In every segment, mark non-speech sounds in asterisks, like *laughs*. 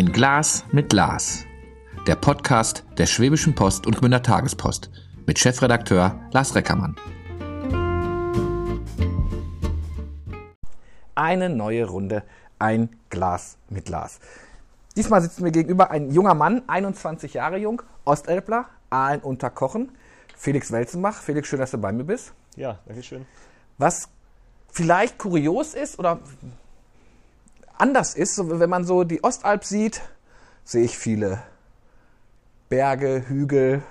Ein Glas mit Glas. Der Podcast der Schwäbischen Post und Gmünder Tagespost mit Chefredakteur Lars Reckermann. Eine neue Runde, ein Glas mit Glas. Diesmal sitzt mir gegenüber ein junger Mann, 21 Jahre jung, Ostelbler, Aalen unter Kochen, Felix Welzenbach. Felix, schön, dass du bei mir bist. Ja, danke schön. Was vielleicht kurios ist oder anders ist, wenn man so die Ostalb sieht, sehe ich viele Berge, Hügel.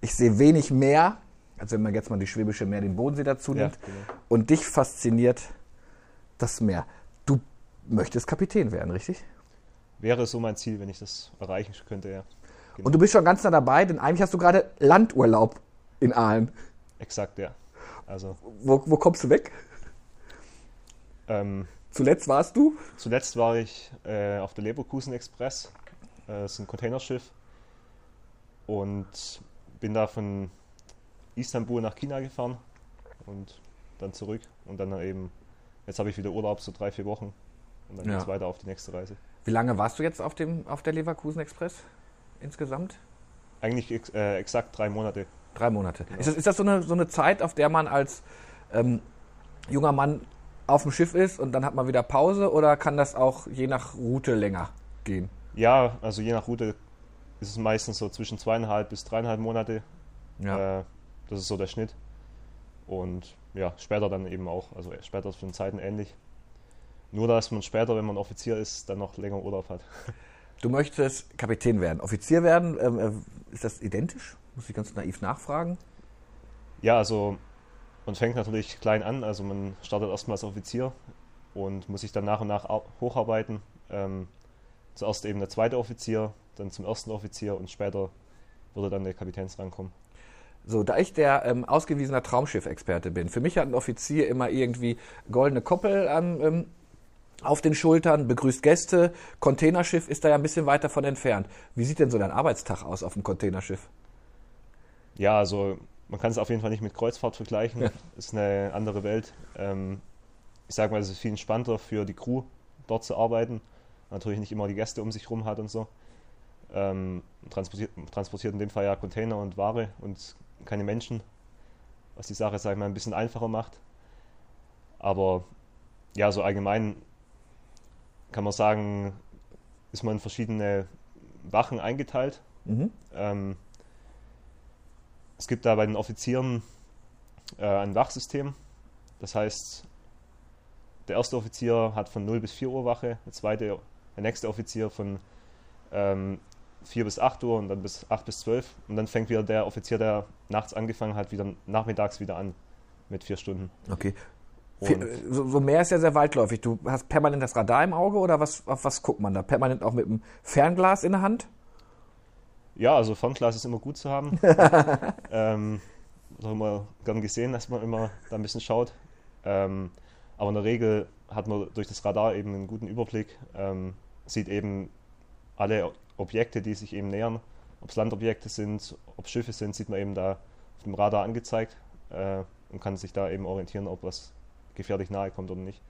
Ich sehe wenig Meer, also wenn man jetzt mal die Schwäbische Meer, den Bodensee dazu nimmt. Ja, genau. Und dich fasziniert das Meer. Du möchtest Kapitän werden, richtig? Wäre so mein Ziel, wenn ich das erreichen könnte, ja. Genau. Und du bist schon ganz nah dabei, denn eigentlich hast du gerade Landurlaub in Aalen. Exakt, ja. Also Wo, wo kommst du weg? ähm, Zuletzt warst du? zuletzt war ich äh, auf der Leverkusen Express. Äh, das ist ein Containerschiff. Und bin da von Istanbul nach China gefahren und dann zurück. Und dann eben, jetzt habe ich wieder Urlaub, so drei, vier Wochen. Und dann Ja. geht's weiter auf die nächste Reise. Wie lange warst du jetzt auf, dem, auf der Leverkusen Express insgesamt? Eigentlich ex äh, exakt drei Monate. Drei Monate. Ist das, ist das so, eine, so eine Zeit, auf der man als ähm, junger Mann auf dem Schiff ist und dann hat man wieder Pause oder kann das auch je nach Route länger gehen? Ja, also je nach Route ist es meistens so zwischen zweieinhalb bis dreieinhalb Monate. Äh, das ist so der Schnitt. Und ja, später dann eben auch, also später für den Zeiten ähnlich. Nur, dass man später, wenn man Offizier ist, dann noch länger Urlaub hat. *laughs* Du möchtest Kapitän werden, Offizier werden. Ähm, äh, ist das identisch? Muss ich ganz naiv nachfragen. Ja, also man fängt natürlich klein an, also man startet erstmal als Offizier und muss sich dann nach und nach hocharbeiten. Ähm, zuerst eben der zweite Offizier, dann zum ersten Offizier und später würde dann der Kapitänsrang kommen. So, da ich der ähm, ausgewiesener Traumschiff-Experte bin, für mich hat ein Offizier immer irgendwie goldene Koppel an, ähm, auf den Schultern, begrüßt Gäste. Containerschiff ist da ja ein bisschen weiter von entfernt. Wie sieht denn so dein Arbeitstag aus auf dem Containerschiff? Ja, also man kann es auf jeden Fall nicht mit Kreuzfahrt vergleichen. Ja. Ist eine andere Welt. Ähm, ich sage mal, es ist viel entspannter für die Crew, dort zu arbeiten. Natürlich nicht immer die Gäste um sich rum hat und so. Ähm, transportiert, transportiert in dem Fall ja Container und Ware und keine Menschen, was die Sache, sag ich mal, ein bisschen einfacher macht. Aber ja, so allgemein kann man sagen, ist man in verschiedene Wachen eingeteilt. Mhm. Ähm, es gibt da bei den Offizieren äh, ein Wachsystem. Das heißt, der erste Offizier hat von 0 bis 4 Uhr Wache, der zweite, der nächste Offizier von ähm, 4 bis 8 Uhr und dann bis 8 bis 12. Und dann fängt wieder der Offizier, der nachts angefangen hat, wieder nachmittags wieder an mit vier Stunden. Okay. Und Viel- So, so mehr ist ja sehr weitläufig. Du hast permanent das Radar im Auge oder was, auf was guckt man da? Permanent auch mit dem Fernglas in der Hand? Ja, also Fernglas ist immer gut zu haben. *laughs* ähm, haben wir gern gesehen, dass man immer da ein bisschen schaut. Ähm, aber in der Regel hat man durch das Radar eben einen guten Überblick, ähm, sieht eben alle Objekte, die sich eben nähern. Ob es Landobjekte sind, ob Schiffe sind, sieht man eben da auf dem Radar angezeigt äh, und kann sich da eben orientieren, ob was gefährlich nahe kommt oder nicht.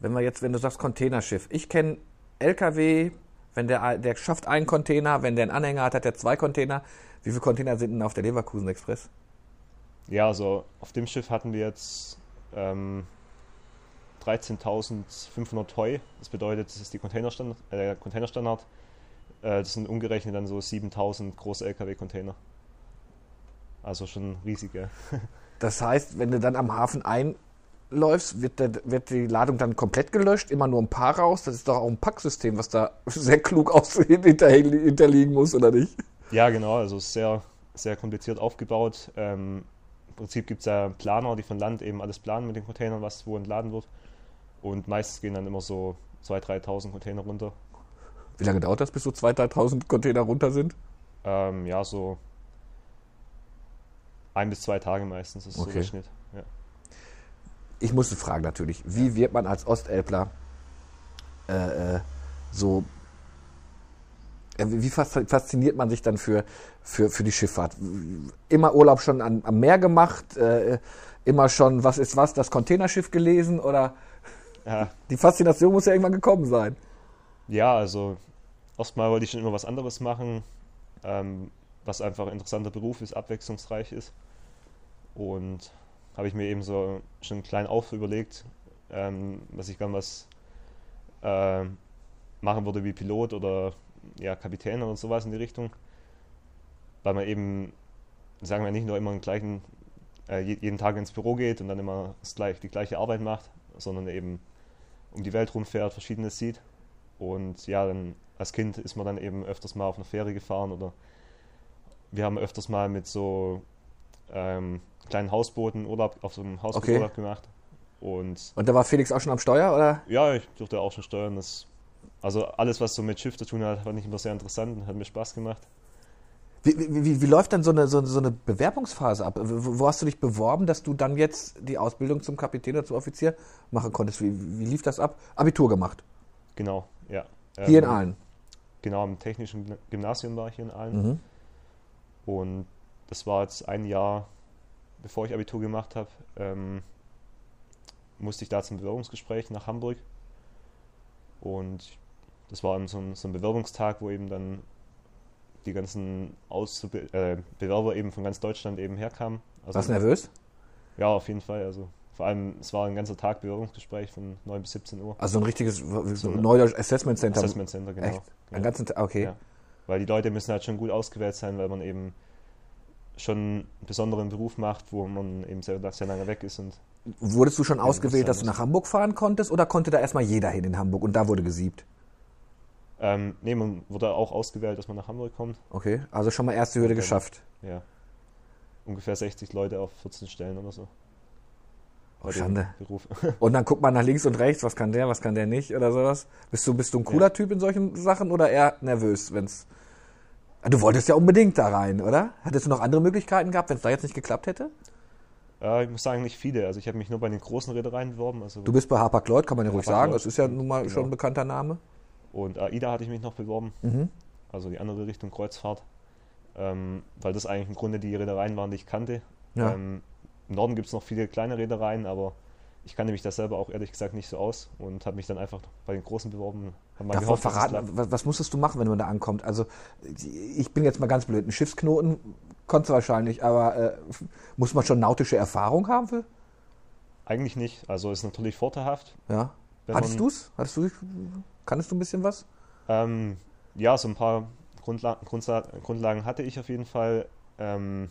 Wenn wir jetzt, wenn du sagst Containerschiff, ich kenne LKW, wenn der, der schafft einen Container, wenn der einen Anhänger hat, hat er zwei Container. Wie viele Container sind denn auf der Leverkusen Express? Ja, also auf dem Schiff hatten wir jetzt ähm, 13.500 Heu. Das bedeutet, das ist die Containerstandard, äh, der Containerstandard. Äh, das sind umgerechnet dann so 7.000 große LKW-Container. Also schon riesige. *laughs* Das heißt, wenn du dann am Hafen einläufst, wird, der, wird die Ladung dann komplett gelöscht, immer nur ein paar raus. Das ist doch auch ein Packsystem, was da *laughs* sehr klug aus hinter, hinterliegen muss, oder nicht? Ja, genau, also sehr, sehr kompliziert aufgebaut. Ähm, Im Prinzip gibt es ja Planer, die von Land eben alles planen mit den Containern, was wo entladen wird. Und meistens gehen dann immer so 2.000, 3.000 Container runter. Wie lange dauert das, bis so 2.000, 3.000 Container runter sind? Ähm, ja, so ein bis zwei Tage meistens ist so Okay. der Schnitt. Ich musste fragen natürlich, wie wird man als Ostelbler äh, äh, so, äh, wie fas- fasziniert man sich dann für, für, für die Schifffahrt? Immer Urlaub schon an, am Meer gemacht, äh, immer schon, was ist was, das Containerschiff gelesen oder Ja, die Faszination muss ja irgendwann gekommen sein. ja, also erstmal wollte ich schon immer was anderes machen, ähm, was einfach ein interessanter Beruf ist, abwechslungsreich ist. Und habe ich mir eben so schon klein auf überlegt, ähm, dass ich gern was äh, machen würde wie Pilot oder ja, Kapitän oder sowas in die Richtung. Weil man eben, sagen wir nicht nur immer den gleichen, äh, jeden Tag ins Büro geht und dann immer gleich, die gleiche Arbeit macht, sondern eben um die Welt rumfährt, verschiedenes sieht. Und ja, dann als Kind ist man dann eben öfters mal auf einer Fähre gefahren oder wir haben öfters mal mit so ähm, kleinen Hausbooten Urlaub auf so einem Hausboot Okay. Urlaub gemacht. Und Und da war Felix auch schon am Steuer, oder? ja, ich durfte auch schon steuern. Das, also alles, was so mit Schiff zu tun hat, fand ich immer sehr interessant und hat mir Spaß gemacht. Wie, wie, wie, läuft dann so eine, so, so eine Bewerbungsphase ab? Wo, wo hast du dich beworben, dass du dann jetzt die Ausbildung zum Kapitän oder zum Offizier machen konntest? Wie, wie lief das ab? Abitur gemacht. Genau, ja. Hier in Ähm, Aalen. Genau, am technischen Gymna- Gymnasium war ich hier in Aalen. Mhm. Und das war jetzt ein Jahr, bevor ich Abitur gemacht habe, ähm, musste ich da zum Bewerbungsgespräch nach Hamburg. Und das war eben so ein, so ein Bewerbungstag, wo eben dann die ganzen Auszube äh, Bewerber eben von ganz Deutschland eben herkamen. Also, Warst du nervös? Ja, auf jeden Fall. Also vor allem, es war ein ganzer Tag Bewerbungsgespräch von 9 bis 17 Uhr. Also so ein richtiges so ein Neudeutsch Assessment Center. Assessment Center, genau. Echt? Ja. Einen ganzen Tag, okay. Ja. Weil die Leute müssen halt schon gut ausgewählt sein, weil man eben schon einen besonderen Beruf macht, wo man eben sehr, sehr lange weg ist. Und Wurdest du schon ausgewählt, das dass du nach Hamburg fahren konntest oder konnte da erstmal jeder hin in Hamburg und da wurde gesiebt? ähm, nee, man wurde auch ausgewählt, dass man nach Hamburg kommt. Okay, also schon mal erste Hürde geschafft. Ja. Ungefähr 60 Leute auf 14 Stellen oder so. Oh, Schande. Beruf. *laughs* Und dann guckt man nach links und rechts, was kann der, was kann der nicht oder sowas. Bist du, bist du ein cooler Ja. Typ in solchen Sachen oder eher nervös, wenn's. Ah, Du wolltest ja unbedingt da rein, oder? Hättest du noch andere Möglichkeiten gehabt, wenn es da jetzt nicht geklappt hätte? äh, ich muss sagen, nicht viele. Also ich habe mich nur bei den großen Reedereien beworben. Also Du bist bei Hapag-Lloyd, kann man ja ruhig sagen. Das ist ja nun mal Genau. schon ein bekannter Name. Und AIDA hatte ich mich noch beworben. Mhm. Also die andere Richtung Kreuzfahrt. Ähm, weil das eigentlich im Grunde die Reedereien waren, die ich kannte. Ja. Ähm, Im Norden gibt es noch viele kleine Reedereien, aber ich kannte mich da selber auch ehrlich gesagt nicht so aus und habe mich dann einfach bei den Großen beworben. Davon gehofft, verraten, was, was musstest du machen, wenn man da ankommt? Also, ich bin jetzt mal ganz blöd. Ein Schiffsknoten konntest du wahrscheinlich, aber äh, muss man schon nautische Erfahrung haben für? Eigentlich nicht. Also ist natürlich vorteilhaft. Ja. Hattest du es? Hattest du, kannst du ein bisschen was? Ähm, ja, so ein paar Grundla Grundla Grundlagen hatte ich auf jeden Fall. Ähm,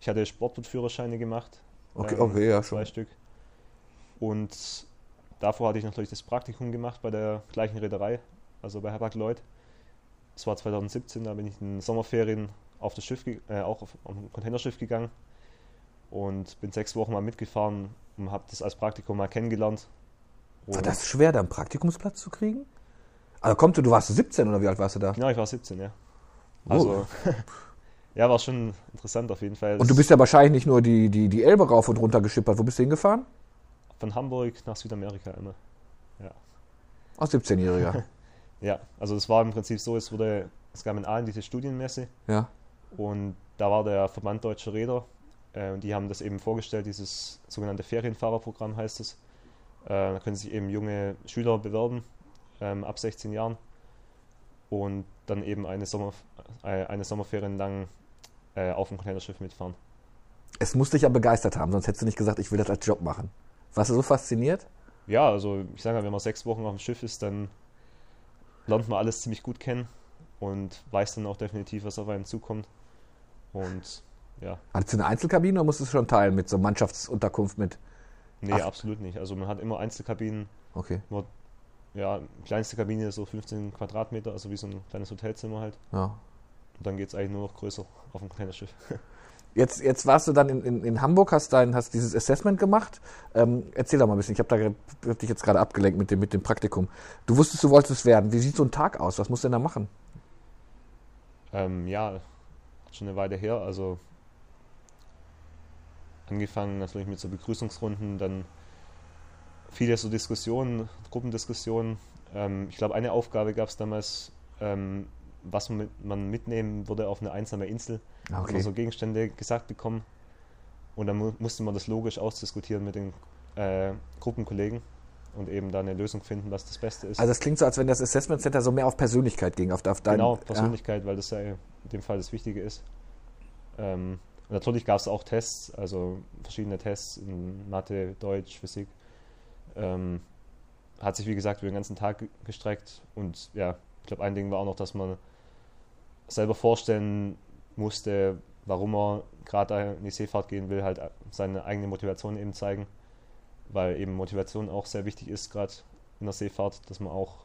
ich hatte Sportbootführerscheine gemacht. Okay, ähm, okay, ja, Zwei schon. Stück. Und davor hatte ich natürlich das Praktikum gemacht bei der gleichen Reederei, also bei Hapag Lloyd. Das war 2017, da bin ich in Sommerferien auf das Schiff, äh, auch auf, auf ein Containerschiff gegangen und bin sechs Wochen mal mitgefahren und habe das als Praktikum mal kennengelernt. War Und- das schwer, da einen Praktikumsplatz zu kriegen? Also kommt du, du warst 17 oder wie alt warst du da? Genau, ich war 17, ja. Oh. Also, *laughs* ja, war schon interessant auf jeden Fall. Und du bist ja wahrscheinlich nicht nur die, die, die Elbe rauf und runter geschippert. Wo bist du hingefahren? Von Hamburg nach Südamerika immer. Ja. Aus 17-Jähriger. *laughs* ja, also es war im Prinzip so, es wurde, es gab in Aalen diese Studienmesse ja. und da war der Verband Deutscher Räder äh, und die haben das eben vorgestellt, dieses sogenannte Ferienfahrerprogramm heißt es. Äh, da können sich eben junge Schüler bewerben, ähm, ab 16 Jahren und dann eben eine, Sommer, äh, eine Sommerferien lang äh, auf dem Containerschiff mitfahren. Es muss dich ja begeistert haben, sonst hättest du nicht gesagt, ich will das als Job machen. Warst du so fasziniert? Ja, also ich sage mal, wenn man sechs Wochen auf dem Schiff ist, dann lernt man alles ziemlich gut kennen und weiß dann auch definitiv, was auf einen zukommt. Und ja, Hattest du eine Einzelkabine oder musstest du schon teilen mit so Mannschaftsunterkunft mit? nee, Ach. absolut nicht. Also man hat immer Einzelkabinen. Okay. Nur, ja, kleinste Kabine ist so 15 Quadratmeter, also wie so ein kleines Hotelzimmer halt. Ja. Und dann geht es eigentlich nur noch größer auf dem Containerschiff. *laughs* Jetzt, jetzt warst du dann in, in, in Hamburg, hast, dein, hast dieses Assessment gemacht. Ähm, erzähl doch mal ein bisschen. Ich habe hab dich jetzt gerade abgelenkt mit dem, mit dem Praktikum. Du wusstest, du wolltest es werden. Wie sieht so ein Tag aus? Was musst du denn da machen? Ähm, ja, schon eine Weile her. Also angefangen natürlich mit so Begrüßungsrunden, dann viele so Diskussionen, Gruppendiskussionen. Ähm, ich glaube, eine Aufgabe gab es damals, ähm, was man, mit, man mitnehmen würde auf eine einsame Insel. Ah, Hat man so Gegenstände gesagt bekommen. Und dann mu musste man das logisch ausdiskutieren mit den äh, Gruppenkollegen. und eben da eine Lösung finden, was das Beste ist. Also es klingt so, als wenn das Assessment Center so mehr auf Persönlichkeit ging, auf, auf dein, genau, Persönlichkeit, weil das ja in dem Fall das Wichtige ist. Ähm, und natürlich gab es auch Tests, also verschiedene Tests in Mathe, Deutsch, Physik. Ähm, hat sich, wie gesagt, über den ganzen Tag gestreckt. Und ja, ich glaube, ein Ding war auch noch, dass man selber vorstellen musste, warum er gerade in die Seefahrt gehen will, halt seine eigene Motivation eben zeigen. Weil eben Motivation auch sehr wichtig ist, gerade in der Seefahrt, dass man auch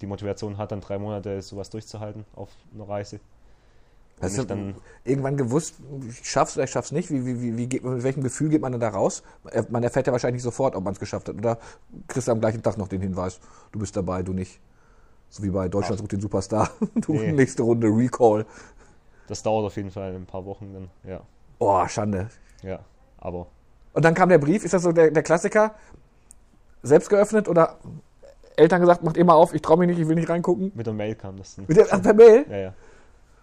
die Motivation hat, dann drei Monate sowas durchzuhalten auf einer Reise. Hast du dann irgendwann gewusst, ich schaff's oder ich schaff's nicht? Wie, wie, wie, geht, mit welchem Gefühl geht man dann da raus? Man erfährt ja wahrscheinlich nicht sofort, ob man es geschafft hat. Oder kriegst du am gleichen Tag noch den Hinweis, du bist dabei, du nicht. So wie bei Deutschland sucht den Superstar. *laughs* Du nee. nächste Runde Recall. Das dauert auf jeden Fall ein paar Wochen dann, ja. Oh, Schande. Ja, aber. Und dann kam der Brief, ist das so der, der Klassiker? Selbst geöffnet oder Eltern gesagt, macht immer auf, ich traue mich nicht, ich will nicht reingucken? Mit der Mail kam das dann. Mit der, ach, per Mail? Ja, ja.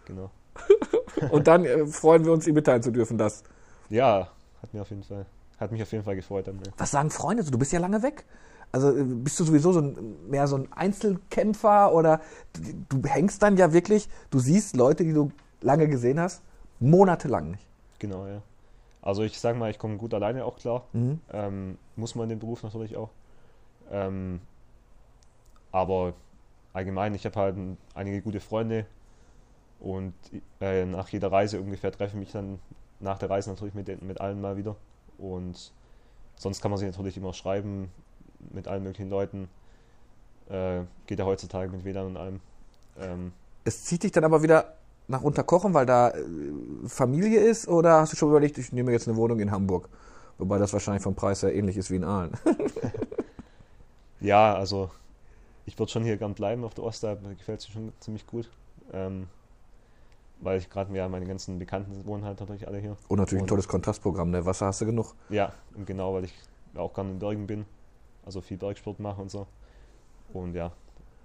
Genau. *laughs* Und dann äh, freuen wir uns, Ihnen mitteilen zu dürfen, das. Ja, hat mir auf jeden Fall, hat mich auf jeden Fall gefreut. Dann, ja. Was sagen Freunde? Du bist ja lange weg. Also äh, bist du sowieso so ein, mehr so ein Einzelkämpfer oder du, hängst dann ja wirklich, du siehst Leute, die du lange gesehen hast, monatelang nicht. Genau, ja. Also ich sage mal, ich komme gut alleine auch klar. Mhm. Ähm, muss man in dem Beruf natürlich auch. Ähm, aber allgemein, ich habe halt einige gute Freunde, und äh, nach jeder Reise ungefähr treffe ich mich dann nach der Reise natürlich mit, mit allen mal wieder. Und sonst kann man sich natürlich immer schreiben mit allen möglichen Leuten. Äh, geht ja heutzutage mit WLAN und allem. Ähm, es zieht dich dann aber wieder nach Unterkochen, weil da äh, Familie ist? Oder hast du schon überlegt, ich nehme jetzt eine Wohnung in Hamburg? Wobei das wahrscheinlich vom Preis her ähnlich ist wie in Aalen. *laughs* ja, also ich würde schon hier gern bleiben auf der. Mir gefällt es schon ziemlich gut. Ähm, weil ich gerade ja meine ganzen Bekannten wohnen halt natürlich alle hier. Und natürlich und, ein tolles Kontrastprogramm, ne? Wasser hast du genug. Ja, genau, weil ich auch gerne in Bergen bin, also viel Bergsport mache und so. Und ja,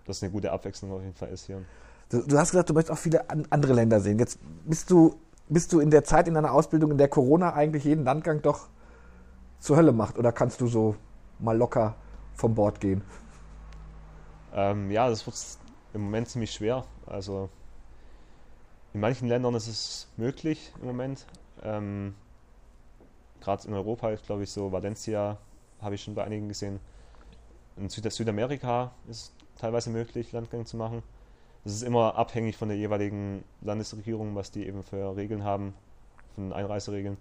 das ist eine gute Abwechslung auf jeden Fall ist hier. Du, du hast gesagt, du möchtest auch viele an, andere Länder sehen. Jetzt bist du, bist du in der Zeit in deiner Ausbildung, in der Corona eigentlich jeden Landgang doch zur Hölle macht? Oder kannst du so mal locker vom Bord gehen? Ähm, ja, das wird im Moment ziemlich schwer. Also in manchen Ländern ist es möglich im Moment. Ähm, Gerade in Europa ist, glaube ich, so Valencia, habe ich schon bei einigen gesehen. In Süd Südamerika ist teilweise möglich, Landgang zu machen. Das ist immer abhängig von der jeweiligen Landesregierung, was die eben für Regeln haben, von Einreiseregeln.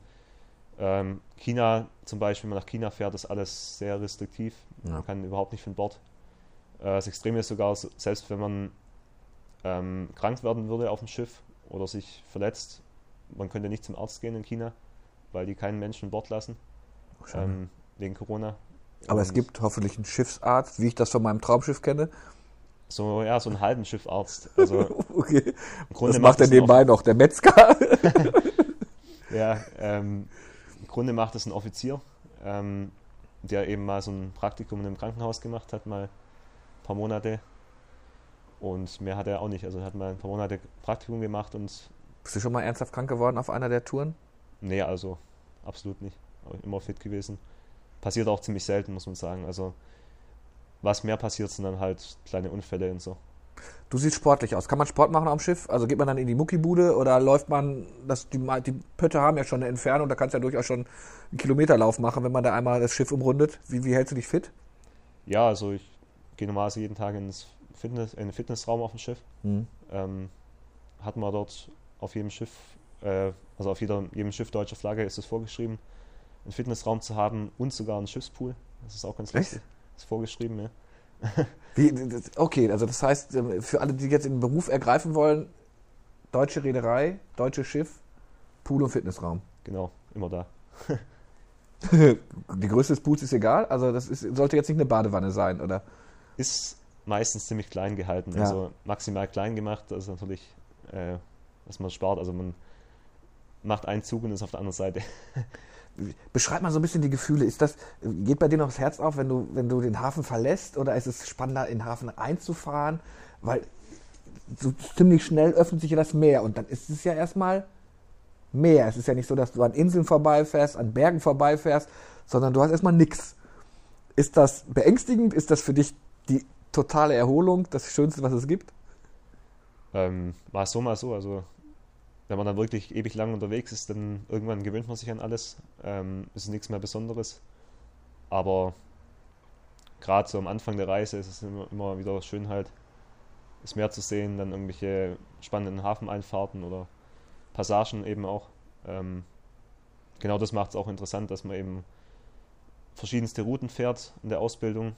Ähm, China zum Beispiel, wenn man nach China fährt, ist alles sehr restriktiv. Ja. Man kann überhaupt nicht von Bord. Äh, das Extreme ist sogar, selbst wenn man ähm, krank werden würde auf dem Schiff, oder sich verletzt. Man könnte nicht zum Arzt gehen in China, weil die keinen Menschen an Bord lassen, ähm, wegen Corona. Aber Und es gibt hoffentlich einen Schiffsarzt, wie ich das von meinem Traumschiff kenne. So, ja, so einen halben Schiffarzt. *laughs* Also, okay. das macht, macht er nebenbei noch, der Metzger. *laughs* ja, ähm, im Grunde macht es ein Offizier, ähm, der eben mal so ein Praktikum in einem Krankenhaus gemacht hat, mal ein paar Monate und mehr hat er auch nicht. Also er hat mal ein paar Monate Praktikum gemacht und. Bist du schon mal ernsthaft krank geworden auf einer der Touren? Nee, also absolut nicht. Immer fit gewesen. Passiert auch ziemlich selten, muss man sagen. Also was mehr passiert, sind dann halt kleine Unfälle und so. Du siehst sportlich aus. Kann man Sport machen am Schiff? Also geht man dann in die Muckibude oder läuft man, das, die, die Pötte haben ja schon eine Entfernung, da kannst du ja durchaus schon einen Kilometerlauf machen, wenn man da einmal das Schiff umrundet. Wie, wie hältst du dich fit? Ja, also ich gehe normalerweise jeden Tag ins Fitness, einen Fitnessraum auf dem Schiff. Mhm. Ähm, hat man dort auf jedem Schiff, äh, also auf jeder, jedem Schiff deutscher Flagge ist es vorgeschrieben, einen Fitnessraum zu haben und sogar einen Schiffspool. Das ist auch ganz lustig. Echt? Ist vorgeschrieben, ja. *laughs* Wie, okay, also das heißt, ähm, für alle, die jetzt den Beruf ergreifen wollen, deutsche Reederei, deutsches Schiff, Pool und Fitnessraum. Genau, immer da. *laughs* die Größe des Pools ist egal, also das ist, sollte jetzt nicht eine Badewanne sein, oder? Ist meistens ziemlich klein gehalten. Ja. Also maximal klein gemacht, das ist natürlich, äh, was man spart. Also man macht einen Zug und ist auf der anderen Seite. *laughs* Beschreib mal so ein bisschen die Gefühle. Ist das, geht bei dir noch das Herz auf, wenn du, wenn du den Hafen verlässt oder ist es spannender, in den Hafen einzufahren? Weil so ziemlich schnell öffnet sich ja das Meer und dann ist es ja erstmal Meer. Es ist ja nicht so, dass du an Inseln vorbeifährst, an Bergen vorbeifährst, sondern du hast erstmal nichts. Ist das beängstigend? Ist das für dich die totale Erholung, das Schönste, was es gibt? Ähm, mal so, mal so. Also, wenn man dann wirklich ewig lang unterwegs ist, dann irgendwann gewöhnt man sich an alles. Ähm, ist nichts mehr Besonderes. Aber gerade so am Anfang der Reise ist es immer, immer wieder schön, halt das Meer zu sehen, dann irgendwelche spannenden Hafeneinfahrten oder Passagen eben auch. Ähm, genau das macht es auch interessant, dass man eben verschiedenste Routen fährt in der Ausbildung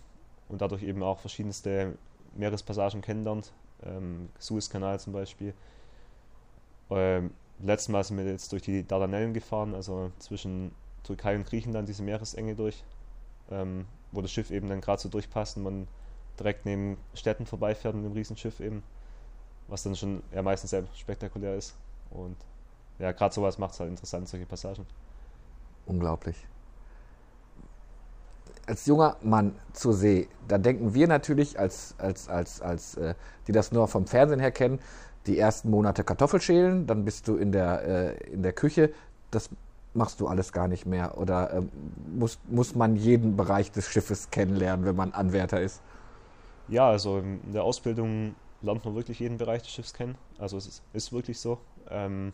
und dadurch eben auch verschiedenste Meerespassagen kennenlernt. Ähm, Suezkanal zum Beispiel. Ähm, letztes Mal sind wir jetzt durch die Dardanellen gefahren, also zwischen Türkei und Griechenland, diese Meeresenge durch, ähm, wo das Schiff eben dann gerade so durchpasst und man direkt neben Städten vorbeifährt mit dem Riesenschiff eben, was dann schon ja meistens sehr spektakulär ist. Und ja, gerade sowas macht es halt interessant, solche Passagen. Unglaublich. Als junger Mann zur See, da denken wir natürlich, als, als, als, als äh, die das nur vom Fernsehen her kennen, die ersten Monate Kartoffelschälen, dann bist du in der, äh, in der Küche. Das machst du alles gar nicht mehr. Oder ähm, muss, muss man jeden Bereich des Schiffes kennenlernen, wenn man Anwärter ist? Ja, also in der Ausbildung lernt man wirklich jeden Bereich des Schiffs kennen. Also es ist, ist wirklich so. Ähm,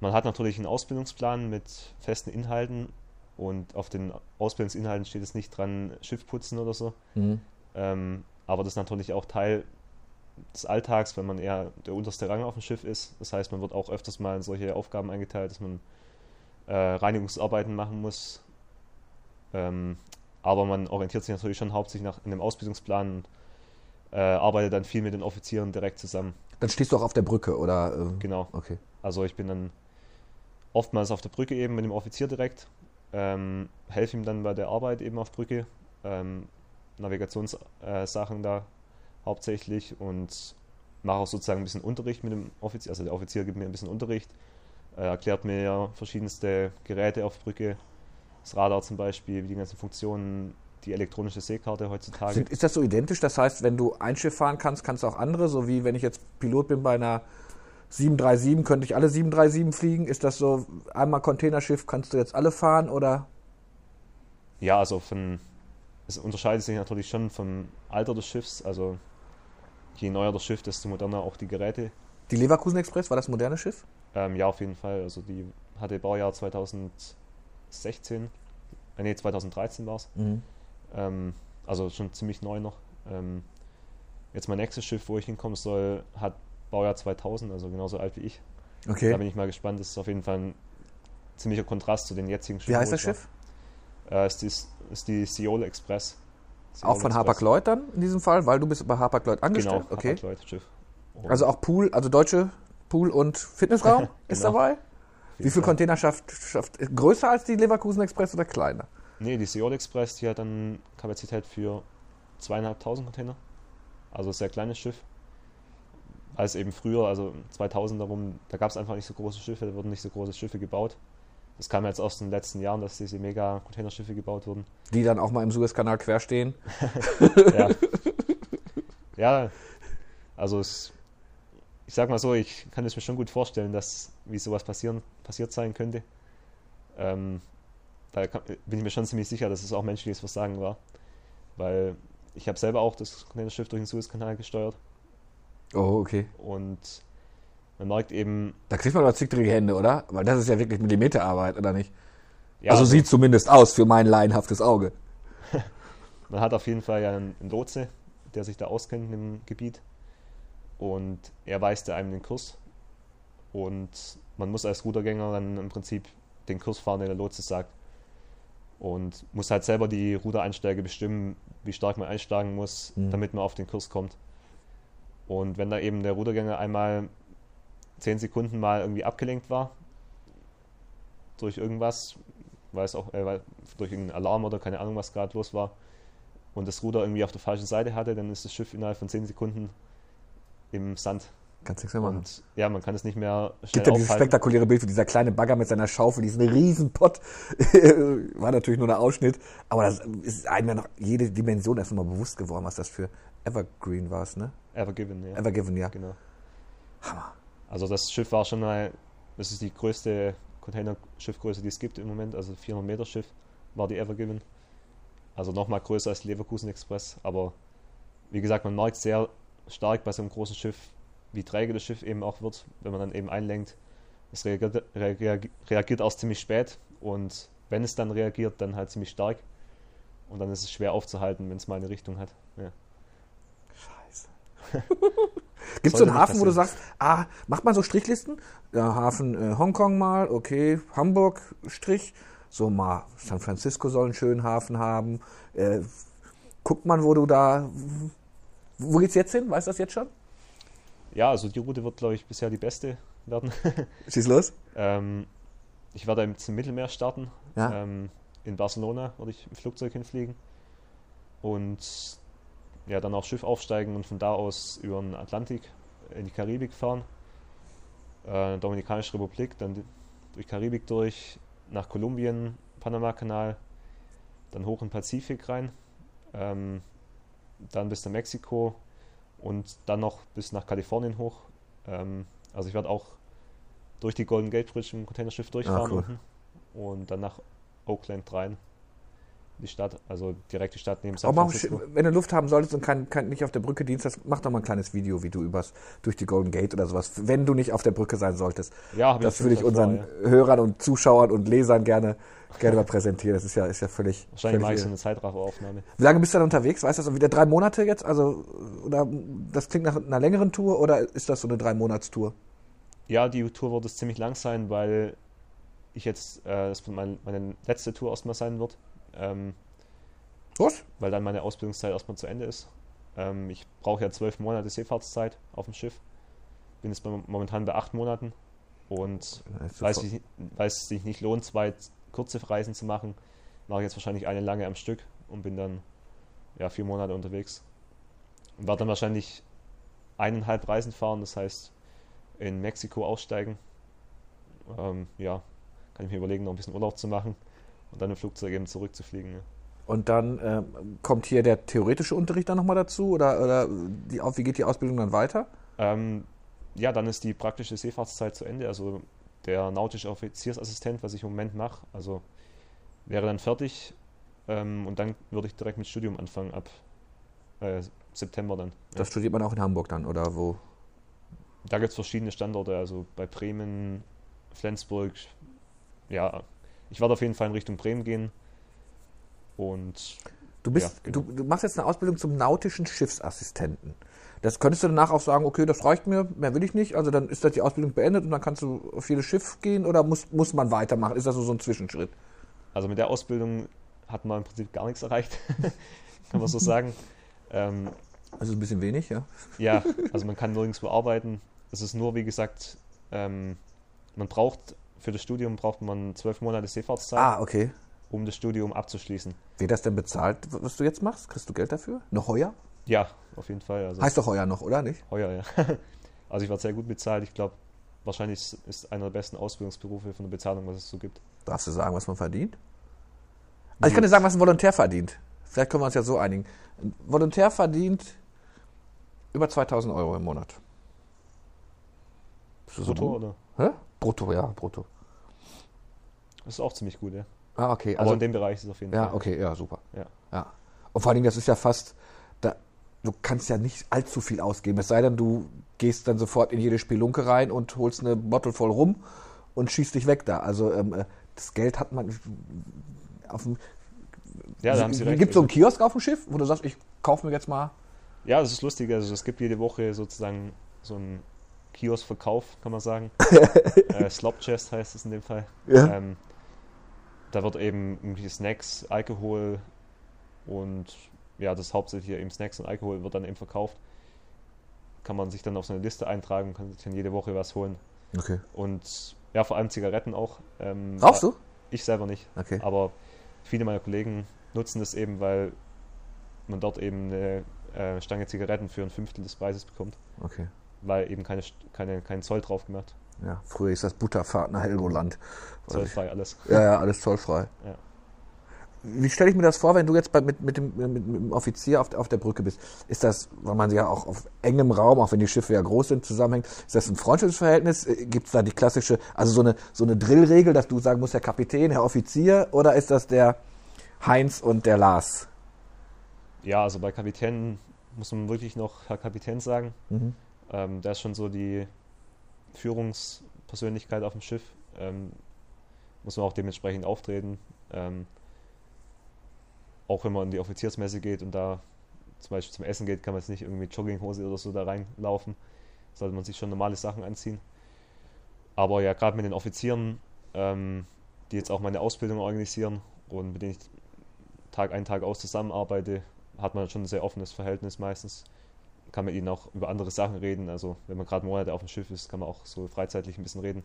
man hat natürlich einen Ausbildungsplan mit festen Inhalten und auf den Ausbildungsinhalten steht es nicht dran, Schiff putzen oder so. Mhm. Ähm, aber das ist natürlich auch Teil des Alltags, wenn man eher der unterste Rang auf dem Schiff ist. Das heißt, man wird auch öfters mal in solche Aufgaben eingeteilt, dass man äh, Reinigungsarbeiten machen muss. Ähm, aber man orientiert sich natürlich schon hauptsächlich nach in dem Ausbildungsplan und äh, arbeitet dann viel mit den Offizieren direkt zusammen. Dann stehst du auch auf der Brücke, oder? Äh, genau. Okay. Also ich bin dann oftmals auf der Brücke eben mit dem Offizier direkt, ähm, helfe ihm dann bei der Arbeit eben auf Brücke, ähm, Navigationssachen äh, da hauptsächlich und mache auch sozusagen ein bisschen Unterricht mit dem Offizier. Also der Offizier gibt mir ein bisschen Unterricht, äh, erklärt mir verschiedenste Geräte auf Brücke, das Radar zum Beispiel, wie die ganzen Funktionen, die elektronische Seekarte heutzutage. Ist das so identisch? Das heißt, wenn du ein Schiff fahren kannst, kannst du auch andere, so wie wenn ich jetzt Pilot bin bei einer 737, könnte ich alle 737 fliegen? Ist das so, einmal Containerschiff, kannst du jetzt alle fahren oder? Ja, also von, es unterscheidet sich natürlich schon vom Alter des Schiffs. Also je neuer das Schiff, desto moderner auch die Geräte. Die Leverkusen Express, war das ein modernes Schiff? Ähm, ja, auf jeden Fall. Also die hatte Baujahr 2016, äh, nee, 2013 war es. Mhm. Ähm, also schon ziemlich neu noch. Ähm, jetzt mein nächstes Schiff, wo ich hinkommen soll, hat Baujahr 2000, also genauso alt wie ich. Okay. Da bin ich mal gespannt. Das ist auf jeden Fall ein ziemlicher Kontrast zu den jetzigen Schiffen. Wie heißt das Schiff? Äh, ist, die, ist die Seoul Express. Auch von Hapag-Lloyd dann in diesem Fall, weil du bist bei Hapag-Lloyd angestellt? Genau, okay. Und also auch Pool, also deutsche Pool- und Fitnessraum *laughs* genau. ist dabei? Wie viel Container schafft, schafft größer als die Leverkusen Express oder kleiner? Nee, die Seoul Express, die hat dann Kapazität für zweieinhalbtausend Container. Also sehr kleines Schiff als eben früher, also 2000 darum, da gab es einfach nicht so große Schiffe, da wurden nicht so große Schiffe gebaut. Das kam jetzt aus den letzten Jahren, dass diese mega Containerschiffe gebaut wurden. Die dann auch mal im Suezkanal quer stehen. *laughs* ja. ja, also es, ich sag mal so, ich kann es mir schon gut vorstellen, dass wie sowas passieren, passiert sein könnte. Ähm, da kann, bin ich mir schon ziemlich sicher, dass es auch menschliches Versagen war. Weil ich habe selber auch das Containerschiff durch den Suezkanal gesteuert Oh, okay. Und man merkt eben. Da kriegt man aber zickdrige Hände, oder? Weil das ist ja wirklich Millimeterarbeit, oder nicht? Ja, also, also sieht zumindest aus für mein laienhaftes Auge. *laughs* man hat auf jeden Fall ja einen Lotse, der sich da auskennt im Gebiet. Und er weist einem den Kurs. Und man muss als Rudergänger dann im Prinzip den Kurs fahren, den der Lotse sagt. Und muss halt selber die Rudereinsteiger bestimmen, wie stark man einsteigen muss, mhm. damit man auf den Kurs kommt. Und wenn da eben der Rudergänger einmal zehn Sekunden mal irgendwie abgelenkt war, durch irgendwas, weiß auch, äh, durch irgendeinen Alarm oder keine Ahnung, was gerade los war, und das Ruder irgendwie auf der falschen Seite hatte, dann ist das Schiff innerhalb von zehn Sekunden im Sand. Kannst nichts mehr machen. Und ja, man kann es nicht mehr schnell Gibt ja dieses spektakuläre Bild für dieser kleine Bagger mit seiner Schaufel, diesen riesen Pott. *laughs* War natürlich nur ein Ausschnitt, aber das ist einem ja noch jede Dimension erst mal bewusst geworden, was das für Evergreen war, ne? Evergiven, ja. Evergiven, ja. Genau. Hammer. Also das Schiff war schon mal, das ist die größte Containerschiffgröße, die es gibt im Moment, also 400 Meter Schiff war die Evergiven. Also nochmal größer als Leverkusen Express, aber wie gesagt, man merkt sehr stark bei so einem großen Schiff, wie träge das Schiff eben auch wird, wenn man dann eben einlenkt. Es reagiert, reagiert, reagiert auch ziemlich spät und wenn es dann reagiert, dann halt ziemlich stark. Und dann ist es schwer aufzuhalten, wenn es mal eine Richtung hat. Ja. Scheiße. *laughs* Gibt es so einen Hafen, wo du sagst, ah, macht man so Strichlisten? Ja, Hafen äh, Hongkong mal, okay, Hamburg Strich, so mal San Francisco soll einen schönen Hafen haben. Äh, guckt man, wo du da, wo geht's jetzt hin? Weißt du das jetzt schon? Ja, also die Route wird, glaube ich, bisher die beste werden. *laughs* Schieß los. ähm, ich werde jetzt im Mittelmeer starten. Ja. Ähm, in Barcelona werde ich im Flugzeug hinfliegen. Und ja, dann auch Schiff aufsteigen und von da aus über den Atlantik in die Karibik fahren. Äh, Dominikanische Republik, dann durch Karibik durch, nach Kolumbien, Panama-Kanal, dann hoch in den Pazifik rein, ähm, dann bis nach Mexiko und dann noch bis nach Kalifornien hoch. Ähm, also ich werde auch durch die Golden Gate Bridge im Containerschiff durchfahren Ah, cool. unten und dann nach Oakland rein. Die Stadt, also direkt die Stadt neben San mal, Francisco. wenn du Luft haben solltest und kein, kein, nicht auf der Brücke dienst, hast, mach doch mal ein kleines Video, wie du übers, durch die Golden Gate oder sowas, wenn du nicht auf der Brücke sein solltest. Ja, das würde ich unseren vor, Hörern und Zuschauern und Lesern gerne, gerne mal präsentieren. Das ist ja, ist ja völlig. Wahrscheinlich mache ich völlig so eine Zeitrafferaufnahme. Wie lange bist du dann unterwegs? Weißt du das? Wieder drei Monate jetzt? Also, oder das klingt nach einer längeren Tour oder ist das so eine Drei-Monats-Tour? Ja, die Tour wird es ziemlich lang sein, weil ich jetzt, äh, das mein, meine letzte Tour erstmal sein wird, ähm, Was? weil dann meine Ausbildungszeit erstmal zu Ende ist. Ähm, ich brauche ja zwölf Monate Seefahrtszeit auf dem Schiff. Bin jetzt momentan bei acht Monaten und es, sich, weil es sich nicht lohnt, zwei kurze Reisen zu machen, mache ich jetzt wahrscheinlich eine lange am Stück und bin dann ja, vier Monate unterwegs. Und werde dann wahrscheinlich eineinhalb Reisen fahren, das heißt in Mexiko aussteigen. Ähm, ja, kann ich mir überlegen, noch ein bisschen Urlaub zu machen und dann im Flugzeug eben zurückzufliegen. Ja. Und dann ähm, kommt hier der theoretische Unterricht dann nochmal dazu? Oder, oder die, wie geht die Ausbildung dann weiter? Ähm, ja, dann ist die praktische Seefahrtszeit zu Ende. Also der nautische Offiziersassistent, was ich im Moment mache, also wäre dann fertig ähm, und dann würde ich direkt mit Studium anfangen ab äh, September dann. Ja. Das studiert man auch in Hamburg dann, oder wo? Da gibt es verschiedene Standorte, also bei Bremen, Flensburg. Ja, ich werde auf jeden Fall in Richtung Bremen gehen. Und Du, bist, Ja, genau. du, du machst jetzt eine Ausbildung zum nautischen Schiffsassistenten. Das könntest du danach auch sagen, okay, das reicht mir, mehr will ich nicht. Also dann ist das die Ausbildung beendet und dann kannst du auf jedes Schiff gehen oder muss, muss man weitermachen? Ist das so so ein Zwischenschritt? also mit der Ausbildung hat man im Prinzip gar nichts erreicht, *laughs* kann man so sagen. Ähm, ist ein bisschen wenig, ja. Ja, *laughs* also man kann nirgendwo arbeiten. Es ist nur, wie gesagt, ähm, man braucht für das Studium braucht man zwölf Monate Seefahrtszeit, Ah, okay. um das Studium abzuschließen. Wer das denn bezahlt, was du jetzt machst? Kriegst du Geld dafür? Noch heuer? Ja, auf jeden Fall. Also Heißt doch heuer noch, oder nicht? heuer, ja. *laughs* Also ich werde sehr gut bezahlt. Ich glaube, wahrscheinlich ist- einer der besten Ausbildungsberufe von der Bezahlung, was es so gibt. Darfst du sagen, was man verdient? Also ich kann dir sagen, was ein Volontär verdient. Vielleicht können wir uns ja so einigen. Ein Volontär verdient über 2000 Euro im Monat. So Brutto, gut? oder? Hä? Brutto, ja, brutto. Das ist auch ziemlich gut, ja. Ah, okay. Aber Also, in dem Bereich ist es auf jeden ja, Fall. okay, ja, super. Ja. Ja. Und vor allen Dingen, das ist ja fast, da, du kannst ja nicht allzu viel ausgeben. Es sei denn, du gehst dann sofort in jede Spelunke rein und holst eine Bottle voll rum und schießt dich weg da. Also ähm, äh, das Geld hat man auf dem. Ja, da haben Sie recht. Gibt es so einen Kiosk auf dem Schiff, wo du sagst, ich kaufe mir jetzt mal. Ja, das ist lustig. Also es gibt jede Woche sozusagen so einen Kioskverkauf, kann man sagen. *laughs* äh, Slop Chest heißt es in dem Fall. Ja. Ähm, da wird eben irgendwie Snacks, Alkohol und ja, das hauptsächlich hier eben Snacks und Alkohol wird dann eben verkauft. Kann man sich dann auf so eine Liste eintragen, kann sich dann jede Woche was holen. Okay. Und ja, vor allem Zigaretten auch. Ähm, Rauchst du? Ich selber nicht. Okay. Aber viele meiner Kollegen nutzen das eben, weil man dort eben eine äh, Stange Zigaretten für ein Fünftel des Preises bekommt, Okay. Weil eben keine, keine, kein Zoll drauf gemacht. Ja, früher ist das Butterfahrt nach Helgoland. Zollfrei alles. *laughs* Ja, ja, alles zollfrei. Ja. Wie stelle ich mir das vor, wenn du jetzt bei, mit, mit, dem, mit, mit dem Offizier auf, auf der Brücke bist? Ist das, weil man ja auch auf engem Raum, auch wenn die Schiffe ja groß sind, zusammenhängt, ist das ein Freundschaftsverhältnis? Gibt es da die klassische, also so eine, so eine Drillregel, dass du sagen musst, Herr Kapitän, Herr Offizier, oder ist das der Heinz und der Lars. Ja, also bei Kapitän muss man wirklich noch Herr Kapitän sagen. Mhm. Ähm, der ist schon so die Führungspersönlichkeit auf dem Schiff. Ähm, muss man auch dementsprechend auftreten. Ähm, auch wenn man in die Offiziersmesse geht und da zum Beispiel zum Essen geht, kann man jetzt nicht irgendwie Jogginghose oder so da reinlaufen. Sollte man sich schon normale Sachen anziehen. Aber ja, gerade mit den Offizieren, ähm, die jetzt auch meine Ausbildung organisieren und mit denen ich Tag ein, Tag aus zusammenarbeite, hat man schon ein sehr offenes Verhältnis meistens. Kann mit ihnen auch über andere Sachen reden. Also wenn man gerade Monate auf dem Schiff ist, kann man auch so freizeitlich ein bisschen reden.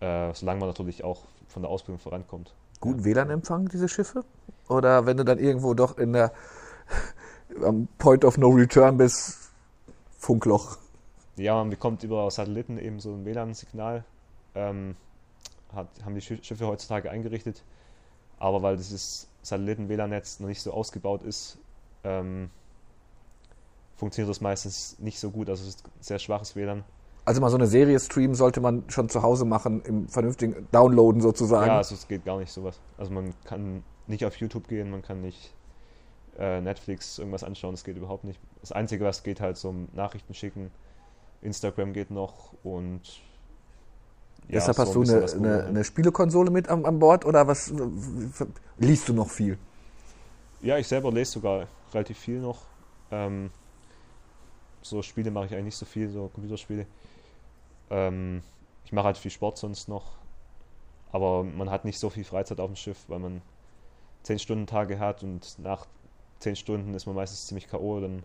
Äh, solange man natürlich auch von der Ausbildung vorankommt. Guten WLAN-Empfang, diese Schiffe? Oder wenn du dann irgendwo doch in der *laughs* am Point of No Return bist, Funkloch? Ja, man bekommt über Satelliten eben so ein WLAN-Signal. Ähm, hat, haben die Schiffe heutzutage eingerichtet. Aber weil dieses Satelliten-WLAN-Netz noch nicht so ausgebaut ist, ähm, funktioniert das meistens nicht so gut. Also es ist sehr schwaches WLAN. Also mal so eine Serie streamen sollte man schon zu Hause machen, im vernünftigen Downloaden sozusagen. Ja, also es geht gar nicht sowas. Also man kann nicht auf YouTube gehen, man kann nicht äh, Netflix irgendwas anschauen, das geht überhaupt nicht. Das Einzige, was geht, halt so Nachrichten schicken. Instagram geht noch und ja, Deshalb hast so du eine, eine, eine, Spielekonsole mit an, an Bord oder was liest du noch viel? Ja, ich selber lese sogar relativ viel noch. Ähm, so Spiele mache ich eigentlich nicht so viel, so Computerspiele. Ähm, ich mache halt viel Sport sonst noch. Aber man hat nicht so viel Freizeit auf dem Schiff, weil man 10 Stunden Tage hat und nach 10 Stunden ist man meistens ziemlich K.O. Dann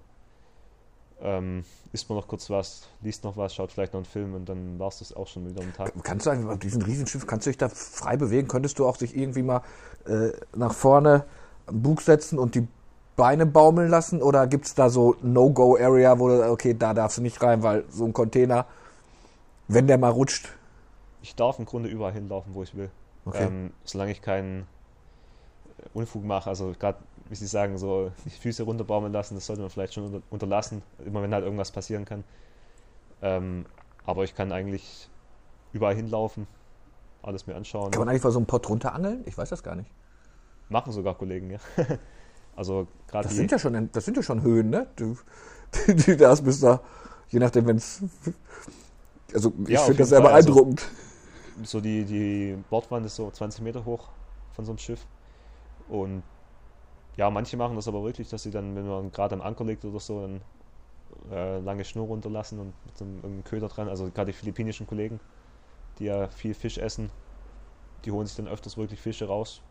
ähm, isst man noch kurz was, liest noch was, schaut vielleicht noch einen Film und dann war es das auch schon wieder am Tag. Kannst du auf diesem Riesenschiff, kannst du dich da frei bewegen? Könntest du auch dich irgendwie mal äh, nach vorne am Bug setzen und die Beine baumeln lassen? Oder gibt es da so No-Go-Area, wo du, okay, da darfst du nicht rein, weil so ein Container, wenn der mal rutscht. Ich darf im Grunde überall hinlaufen, wo ich will. Okay. Ähm, solange ich keinen Unfug mache, also gerade wie Sie sagen, so die Füße runterbaumeln lassen, das sollte man vielleicht schon unter, unterlassen, immer wenn halt irgendwas passieren kann. Ähm, aber ich kann eigentlich überall hinlaufen, alles mir anschauen. Kann man eigentlich vor so einem Pott runterangeln? Ich weiß das gar nicht. Machen sogar Kollegen, ja. *laughs* also gerade das sind ja schon, das sind ja schon Höhen, ne? Du, *laughs* du, du das bist da, je nachdem, wenn es. Also ich ja, finde das sehr Fall. Also beeindruckend. Also, so die, die Bordwand ist so 20 Meter hoch von so einem Schiff. Und ja, manche machen das aber wirklich, dass sie dann, wenn man gerade am Anker liegt oder so, dann äh, lange Schnur runterlassen und mit einem, einem Köder dran. Also gerade die philippinischen Kollegen, die ja viel Fisch essen, die holen sich dann öfters wirklich Fische raus,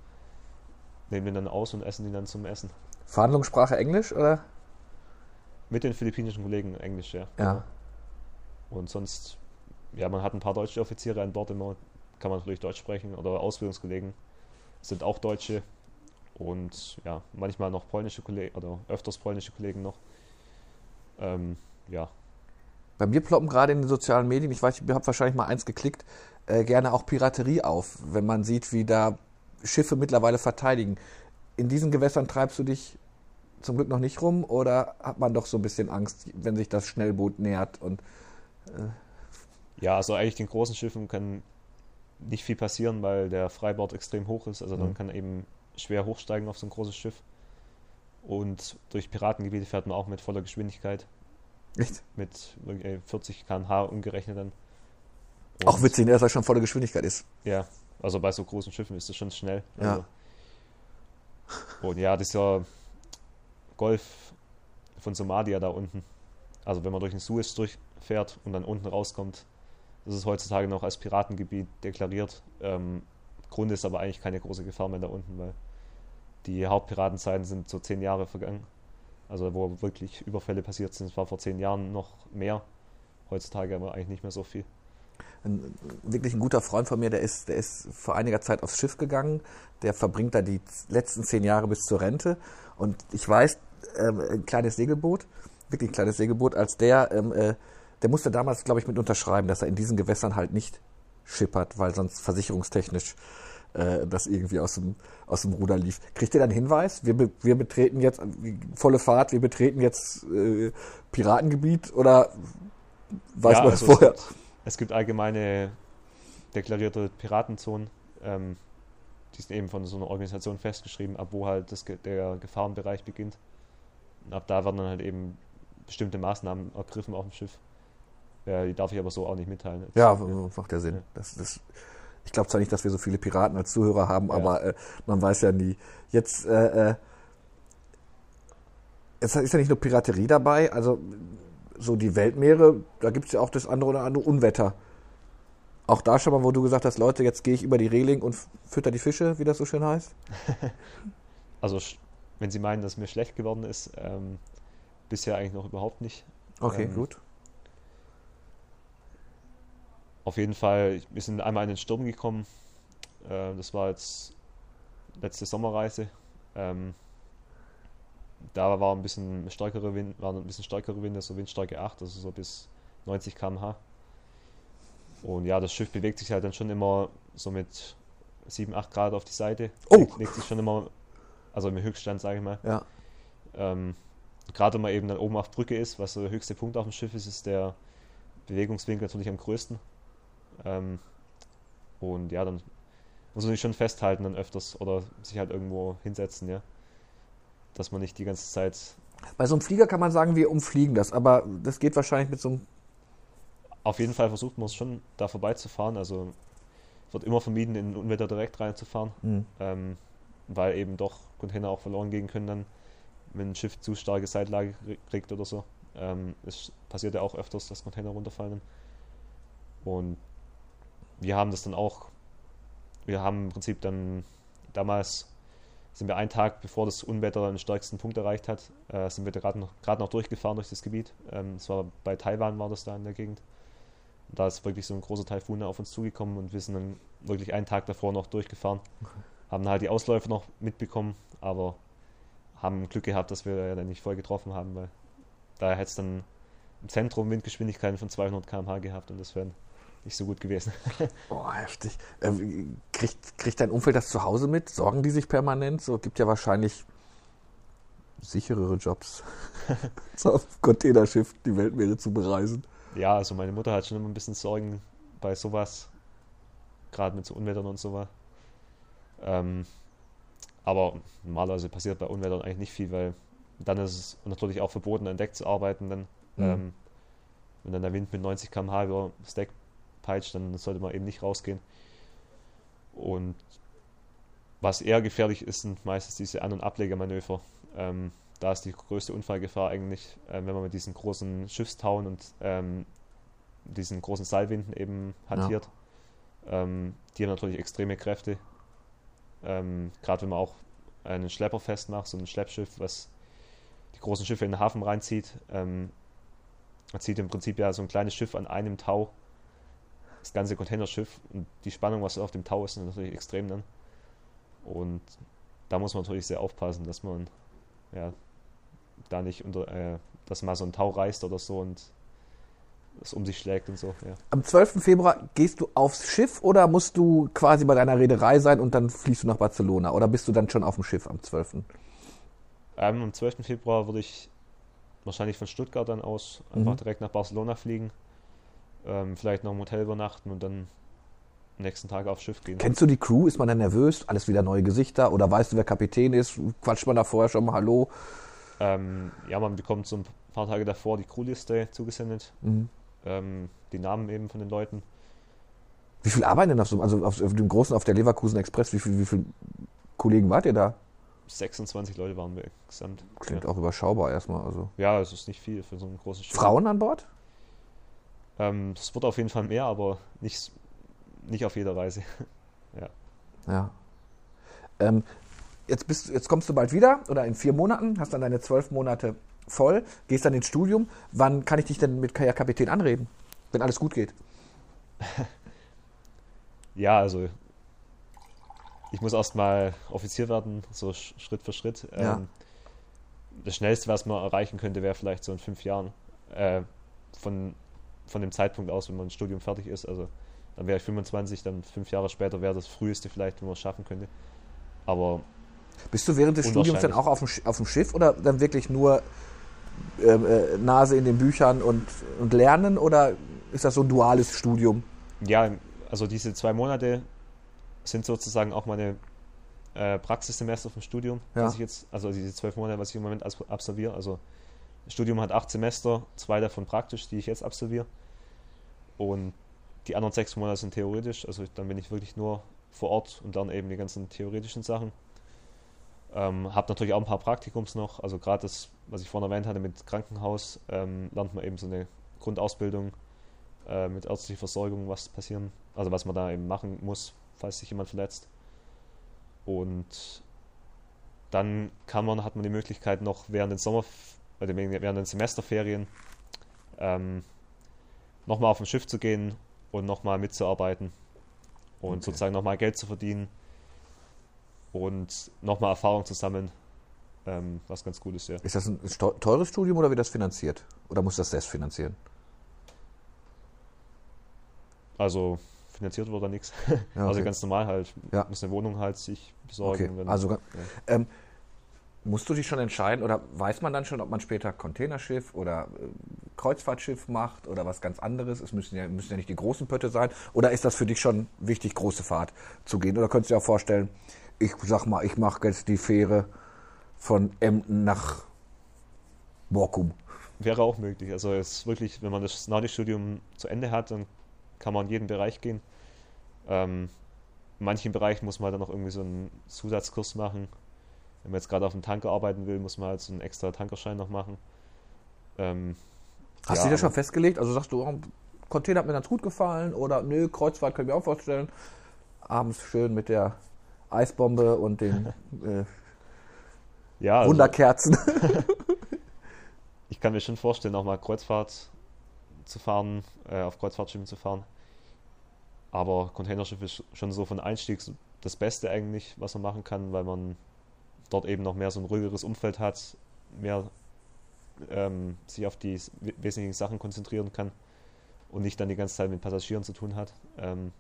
nehmen den dann aus und essen die dann zum Essen. Verhandlungssprache Englisch oder? Mit den philippinischen Kollegen Englisch, ja. Ja. Und sonst, ja, man hat ein paar deutsche Offiziere an Bord immer, kann man natürlich Deutsch sprechen oder Ausbildungskollegen sind auch Deutsche und ja, manchmal noch polnische Kollegen oder öfters polnische Kollegen noch. Ähm, ja. Bei mir ploppen gerade in den sozialen Medien, ich weiß, ich habe wahrscheinlich mal eins geklickt, äh, gerne auch Piraterie auf, wenn man sieht, wie da Schiffe mittlerweile verteidigen. In diesen Gewässern treibst du dich zum Glück noch nicht rum oder hat man doch so ein bisschen Angst, wenn sich das Schnellboot nähert und äh ja, also eigentlich den großen Schiffen kann nicht viel passieren, weil der Freibord extrem hoch ist. Also mhm. dann kann eben schwer hochsteigen auf so ein großes Schiff. Und durch Piratengebiete fährt man auch mit voller Geschwindigkeit. Echt? Mit 40 km/h umgerechnet dann. Und auch witzig, ne, dass er schon volle Geschwindigkeit ist. Ja, also bei so großen Schiffen ist das schon schnell. Ja. Also. Und ja, dieser Golf von Somalia da unten. Also wenn man durch den Suez durchfährt und dann unten rauskommt, das ist heutzutage noch als Piratengebiet deklariert. Ähm, Grund ist aber eigentlich keine große Gefahr mehr da unten, weil die Hauptpiratenzeiten sind so zehn Jahre vergangen. Also wo wirklich Überfälle passiert sind, war vor zehn Jahren noch mehr. Heutzutage aber eigentlich nicht mehr so viel. Ein, wirklich ein guter Freund von mir, der ist, der ist vor einiger Zeit aufs Schiff gegangen. Der verbringt da die letzten zehn Jahre bis zur Rente. Und ich weiß, ähm, ein kleines Segelboot, wirklich ein kleines Segelboot, als der, ähm, äh, der musste damals, glaube ich, mit unterschreiben, dass er in diesen Gewässern halt nicht schippert, weil sonst versicherungstechnisch äh, das irgendwie aus dem, aus dem Ruder lief. Kriegt ihr dann Hinweis? Wir, be, wir betreten jetzt volle Fahrt, wir betreten jetzt äh, Piratengebiet oder weiß ja, man das also vorher? Es gibt, allgemeine deklarierte Piratenzonen. Ähm, die sind eben von so einer Organisation festgeschrieben, ab wo halt das, der Gefahrenbereich beginnt. Und ab da werden dann halt eben bestimmte Maßnahmen ergriffen auf dem Schiff. Ja, die darf ich aber so auch nicht mitteilen. Jetzt, ja, macht ja Sinn. Ja. Das, das, ich glaube zwar nicht, dass wir so viele Piraten als Zuhörer haben, ja. aber äh, man weiß ja nie. Jetzt, äh, es äh, ist ja nicht nur Piraterie dabei, also so die Weltmeere, da gibt es ja auch das andere oder andere Unwetter. Auch da schon mal, wo du gesagt hast, Leute, jetzt gehe ich über die Reling und fütter die Fische, wie das so schön heißt? *laughs* also, wenn Sie meinen, dass mir schlecht geworden ist, ähm, bisher eigentlich noch überhaupt nicht. Okay, ähm, gut. Auf jeden Fall, wir sind einmal in den Sturm gekommen. Äh, das war jetzt letzte Sommerreise. Ähm, da war ein bisschen stärkere Wind, waren ein bisschen stärkere Winde, so Windstärke 8, also so bis 90 km/h. Und ja, das Schiff bewegt sich halt dann schon immer so mit 7, 8 Grad auf die Seite. Oh! Legt, sich schon immer, also im Höchststand, sage ich mal. Ja. Ähm, Gerade wenn man eben dann oben auf Brücke ist, was so der höchste Punkt auf dem Schiff ist, ist der Bewegungswinkel natürlich am größten. Ähm, und ja, dann muss man sich schon festhalten dann öfters oder sich halt irgendwo hinsetzen, ja. Dass man nicht die ganze Zeit. Bei so einem Flieger kann man sagen, wir umfliegen das, aber das geht wahrscheinlich mit so einem auf jeden Fall versucht man es schon, da vorbeizufahren. Also wird immer vermieden, in Unwetter direkt reinzufahren, mhm. ähm, weil eben doch Container auch verloren gehen können dann, wenn ein Schiff zu starke Seitlage kriegt oder so. Ähm, es passiert ja auch öfters, dass Container runterfallen. Und wir haben das dann auch, wir haben im Prinzip dann damals sind wir einen Tag, bevor das Unwetter den stärksten Punkt erreicht hat, äh, sind wir gerade noch, noch durchgefahren durch das Gebiet. Ähm, das war bei Taiwan war das da in der Gegend da ist wirklich so ein großer Taifun auf uns zugekommen und wir sind dann wirklich einen Tag davor noch durchgefahren. Okay. Haben halt die Ausläufe noch mitbekommen, aber haben Glück gehabt, dass wir ja dann nicht voll getroffen haben, weil da hätte es dann im Zentrum Windgeschwindigkeiten von 200 km/h gehabt und das wäre nicht so gut gewesen. *laughs* Boah, heftig. Ähm, kriegt, kriegt dein Umfeld das zu Hause mit? Sorgen die sich permanent? So gibt ja wahrscheinlich sicherere Jobs, *laughs* so auf Containerschiff die Weltmeere zu bereisen ja, also meine Mutter hat schon immer ein bisschen Sorgen bei sowas, gerade mit so Unwettern und sowas. Ähm, aber normalerweise passiert bei Unwettern eigentlich nicht viel, weil dann ist es natürlich auch verboten, an Deck zu arbeiten. Dann, mhm. ähm, wenn dann der Wind mit 90 km/h über das Deck peitscht, dann sollte man eben nicht rausgehen. Und was eher gefährlich ist, sind meistens diese An- und Ablegemanöver. Ähm, da ist die größte Unfallgefahr eigentlich, äh, wenn man mit diesen großen Schiffstauen und ähm, diesen großen Seilwinden eben hantiert. Ja. Ähm, die haben natürlich extreme Kräfte. Ähm, Gerade wenn man auch einen Schlepper festmacht, so ein Schleppschiff, was die großen Schiffe in den Hafen reinzieht. Ähm, man zieht im Prinzip ja so ein kleines Schiff an einem Tau, das ganze Containerschiff und die Spannung, was auf dem Tau ist, ist natürlich extrem dann. Und da muss man natürlich sehr aufpassen, dass man ja, da nicht unter, äh, dass mal so ein Tau reißt oder so und es um sich schlägt und so. Ja. Am 12. Februar gehst du aufs Schiff oder musst du quasi bei deiner Reederei sein und dann fliegst du nach Barcelona oder bist du dann schon auf dem Schiff am 12.? Ähm, am 12. Februar würde ich wahrscheinlich von Stuttgart dann aus einfach mhm. direkt nach Barcelona fliegen, ähm, vielleicht noch im Hotel übernachten und dann nächsten Tag aufs Schiff gehen. Kennst du die Crew? Ist man dann nervös? Alles wieder neue Gesichter? Oder weißt du, wer Kapitän ist? Quatscht man da vorher schon mal Hallo? Ähm, ja, man bekommt so ein paar Tage davor die Crewliste zugesendet. Mhm. Ähm, die Namen eben von den Leuten. Wie viel arbeiten denn auf so, also auf, auf dem großen, auf der Leverkusen Express, wie viele wie viel Kollegen wart ihr da? 26 Leute waren wir gesamt. Klingt ja. auch überschaubar erstmal. Also. Ja, es ist nicht viel für so ein großes Schiff. Frauen an Bord? Ähm, es wird auf jeden Fall mehr, aber nicht, nicht auf jeder Reise. *laughs* ja. Ja. Ähm, jetzt, bist, jetzt kommst du bald wieder oder in vier Monaten, hast dann deine zwölf Monate voll, gehst dann ins Studium. Wann kann ich dich denn mit Kapitän anreden, wenn alles gut geht? *laughs* ja, also ich muss erstmal Offizier werden, so Schritt für Schritt. Ja. Ähm, das Schnellste, was man erreichen könnte, wäre vielleicht so in fünf Jahren. Äh, von, von dem Zeitpunkt aus, wenn mein Studium fertig ist. Also dann wäre ich 25, dann fünf Jahre später wäre das früheste vielleicht, wenn man es schaffen könnte. Aber bist du während des Studiums dann auch auf dem, auf dem Schiff oder dann wirklich nur ähm, äh, Nase in den Büchern und, und lernen oder ist das so ein duales Studium? Ja, also diese zwei Monate sind sozusagen auch meine äh, Praxissemester vom Studium, Ja. was ich jetzt, also diese zwölf Monate, was ich im Moment absolviere. Also Studium hat acht Semester, zwei davon praktisch, die ich jetzt absolviere. Und die anderen sechs Monate sind theoretisch, also dann bin ich wirklich nur vor Ort und dann eben die ganzen theoretischen Sachen. Ähm, habe natürlich auch ein paar Praktikums noch, also gerade das, was ich vorhin erwähnt hatte mit Krankenhaus, ähm, lernt man eben so eine Grundausbildung äh, mit ärztlicher Versorgung, was passieren, also was man da eben machen muss, falls sich jemand verletzt. Und dann kann man, hat man die Möglichkeit noch während den Sommer, oder während den Semesterferien ähm, nochmal auf dem Schiff zu gehen und nochmal mitzuarbeiten und Okay. sozusagen nochmal Geld zu verdienen und nochmal Erfahrung zu sammeln, ähm, was ganz gut ist, ja. Ist das ein teures Studium oder wird das finanziert? Oder muss das selbst finanzieren? Also finanziert wird da nichts. Ja, *laughs* Also okay. ganz normal halt. Ja. Muss eine Wohnung halt sich besorgen. Okay, wenn- also ja. ähm, musst du dich schon entscheiden oder weiß man dann schon, ob man später Containerschiff oder äh, Kreuzfahrtschiff macht oder was ganz anderes? Es müssen ja, müssen ja nicht die großen Pötte sein. Oder ist das für dich schon wichtig, große Fahrt zu gehen? Oder könntest du dir auch vorstellen, ich sag mal, ich mache jetzt die Fähre von Emden nach Borkum. Wäre auch möglich. Also es wirklich, wenn man das Nautikstudium zu Ende hat, dann kann man in jeden Bereich gehen. Ähm, in manchen Bereichen muss man dann noch irgendwie so einen Zusatzkurs machen. Wenn man jetzt gerade auf dem Tanker arbeiten will, muss man halt so einen extra Tankerschein noch machen. Ähm, Hast ja, du da schon festgelegt? Also sagst du, oh, Container hat mir ganz gut gefallen oder nö, Kreuzfahrt kann ich mir auch vorstellen. Abends schön mit der Eisbombe und den *laughs* äh, Ja, also Wunderkerzen. *laughs* ich kann mir schon vorstellen, auch mal Kreuzfahrt zu fahren, äh, auf Kreuzfahrtschiffen zu fahren. Aber Containerschiff ist schon so von Einstieg das Beste eigentlich, was man machen kann, weil man dort eben noch mehr so ein ruhigeres Umfeld hat, mehr ähm, sich auf die wesentlichen Sachen konzentrieren kann und nicht dann die ganze Zeit mit Passagieren zu tun hat. Ähm,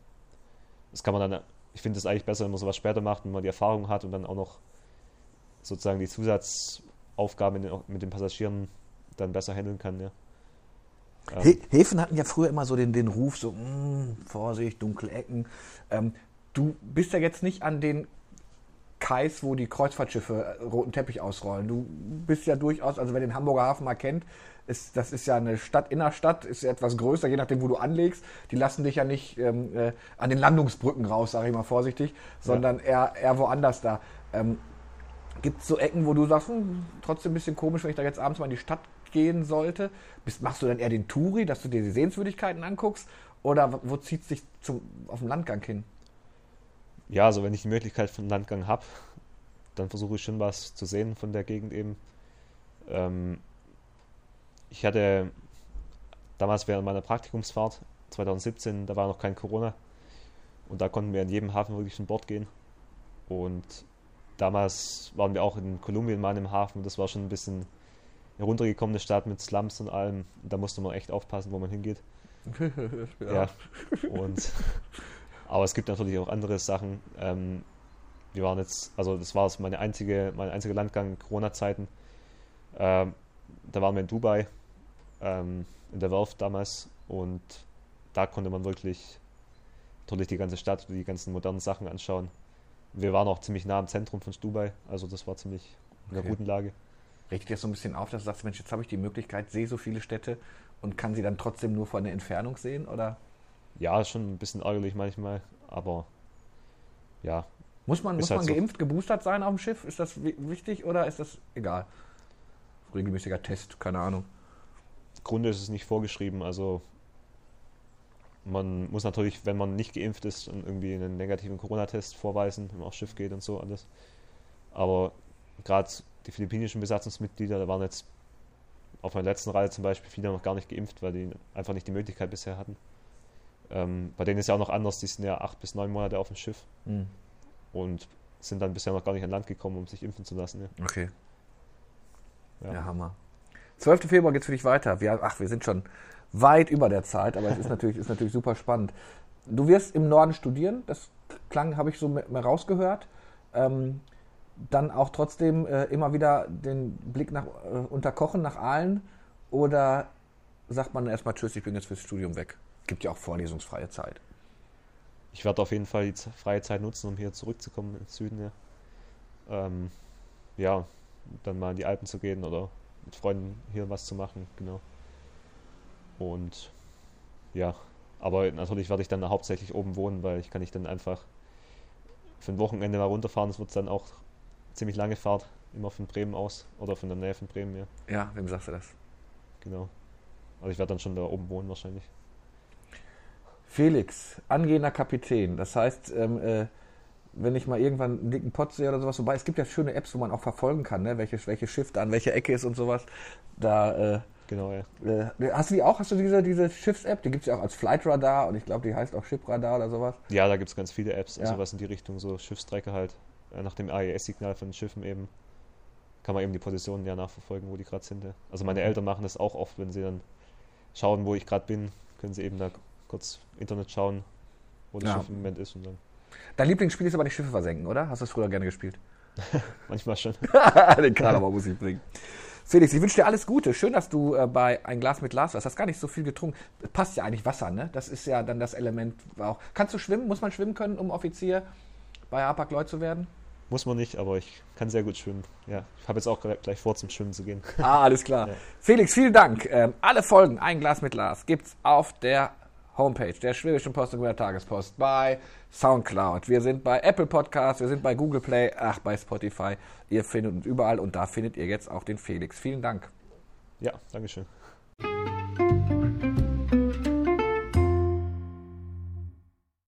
das kann man dann, ich finde es eigentlich besser, wenn man sowas später macht und man die Erfahrung hat und dann auch noch sozusagen die Zusatzaufgaben mit den, mit den Passagieren dann besser handeln kann, ja. Ähm, Häfen hatten ja früher immer so den, den Ruf, so mm, Vorsicht, dunkle Ecken. Ähm, du bist ja jetzt nicht an den Kais, wo die Kreuzfahrtschiffe äh, roten Teppich ausrollen. Du bist ja durchaus, also wer den Hamburger Hafen mal kennt, ist, das ist ja eine Stadt, Innerstadt, ist ja etwas größer, je nachdem, wo du anlegst. Die lassen dich ja nicht ähm, äh, an den Landungsbrücken raus, sage ich mal vorsichtig, sondern eher, eher woanders da. Ähm, Gibt es so Ecken, wo du sagst, hm, trotzdem ein bisschen komisch, wenn ich da jetzt abends mal in die Stadt gehen sollte? Bist, machst du dann eher den Touri, dass du dir die Sehenswürdigkeiten anguckst? Oder wo- wo zieht es dich zum, auf dem Landgang hin? Ja, also wenn ich die Möglichkeit von Landgang habe, dann versuche ich schon was zu sehen von der Gegend eben. Ähm, ich hatte damals während meiner Praktikumsfahrt 2017, da war noch kein Corona und da konnten wir in jedem Hafen wirklich von Bord gehen. Und damals waren wir auch in Kolumbien mal in einem Hafen, das war schon ein bisschen eine runtergekommene Stadt mit Slums und allem. Da musste man echt aufpassen, wo man hingeht. *laughs* Ja. Und, *laughs* aber es gibt natürlich auch andere Sachen. Ähm, wir waren jetzt, also das war meine einzige, mein einziger Landgang in Corona-Zeiten. Ähm, da waren wir in Dubai, ähm, in der Werft damals und da konnte man wirklich natürlich die ganze Stadt, die ganzen modernen Sachen anschauen. Wir waren auch ziemlich nah am Zentrum von Dubai, also das war ziemlich in einer Okay. guten Lage. Richtet das so ein bisschen auf, dass du sagst, Mensch, jetzt habe ich die Möglichkeit, sehe so viele Städte und kann sie dann trotzdem nur von der Entfernung sehen? Oder Ja, schon ein bisschen ärgerlich manchmal, aber ja, muss man, muss halt man so. geimpft, geboostert sein auf dem Schiff? Ist das wi- wichtig oder ist das egal? Regelmäßiger Test, keine Ahnung. Grunde ist es nicht vorgeschrieben. Also man muss natürlich, wenn man nicht geimpft ist, irgendwie einen negativen Corona-Test vorweisen, wenn man aufs Schiff geht und so alles. Aber gerade die philippinischen Besatzungsmitglieder, da waren jetzt auf meiner letzten Reihe zum Beispiel viele noch gar nicht geimpft, weil die einfach nicht die Möglichkeit bisher hatten. Ähm, bei denen ist ja auch noch anders, die sind ja acht bis neun Monate auf dem Schiff Hm. und sind dann bisher noch gar nicht an Land gekommen, um sich impfen zu lassen. Ja. Okay. Ja. Ja, Hammer. 12. Februar geht's für dich weiter. Wir, ach, wir sind schon weit über der Zeit, aber es ist natürlich, ist natürlich super spannend. Du wirst im Norden studieren, das klang, habe ich so mehr rausgehört. Ähm, dann auch trotzdem äh, immer wieder den Blick nach äh, Unterkochen, nach Aalen oder sagt man erstmal Tschüss, ich bin jetzt fürs Studium weg? Gibt ja auch vorlesungsfreie Zeit. Ich werde auf jeden Fall die freie Zeit nutzen, um hier zurückzukommen ins Süden. Ja. ähm, ja, dann mal in die Alpen zu gehen oder mit Freunden hier was zu machen, genau. Und ja, aber natürlich werde ich dann hauptsächlich oben wohnen, weil ich kann nicht dann einfach für ein Wochenende mal runterfahren. Das wird dann auch ziemlich lange Fahrt, immer von Bremen aus oder von der Nähe von Bremen, ja. Ja, wem sagst du das? Genau. Also ich werde dann schon da oben wohnen wahrscheinlich. Felix, angehender Kapitän. Das heißt, ähm, äh, wenn ich mal irgendwann einen dicken Pott sehe oder sowas, wobei es gibt ja schöne Apps, wo man auch verfolgen kann, ne? welche, welche Schiff da an welcher Ecke ist und sowas. Da äh, Genau, ja. Äh, hast du die auch? Hast du diese, diese Schiffs-App? Die gibt es ja auch als Flight Radar und ich glaube, die heißt auch Shipradar oder sowas. Ja, da gibt es ganz viele Apps und Ja. sowas in die Richtung, so Schiffstrecke halt. Äh, Nach dem AES-Signal von den Schiffen eben kann man eben die Positionen ja nachverfolgen, wo die gerade sind. Also meine Eltern machen das auch oft, wenn sie dann schauen, wo ich gerade bin, können sie eben da kurz Internet schauen, wo das Ja. Schiff im Moment ist und dann Dein Lieblingsspiel ist aber nicht Schiffe versenken, oder? Hast du es früher gerne gespielt? *laughs* *laughs* manchmal schon. *laughs* Den Karneval muss ich bringen. Felix, ich wünsche dir alles Gute. Schön, dass du äh, bei ein Glas mit Glas warst. Du hast gar nicht so viel getrunken. Passt ja eigentlich Wasser, ne? Das ist ja dann das Element auch. Kannst du schwimmen? Muss man schwimmen können, um Offizier bei Hapag-Lloyd zu werden? Muss man nicht, aber ich kann sehr gut schwimmen. Ja, ich habe jetzt auch gleich- gleich vor, zum Schwimmen zu gehen. Ah, alles klar. Ja. Felix, vielen Dank. Ähm, alle Folgen Ein Glas mit Glas gibt's auf der Homepage der Schwäbischen Post und der Tagespost bei Soundcloud. Wir sind bei Apple Podcasts, wir sind bei Google Play, ach, bei Spotify. Ihr findet uns überall und da findet ihr jetzt auch den Felix. Vielen Dank. Ja, Dankeschön.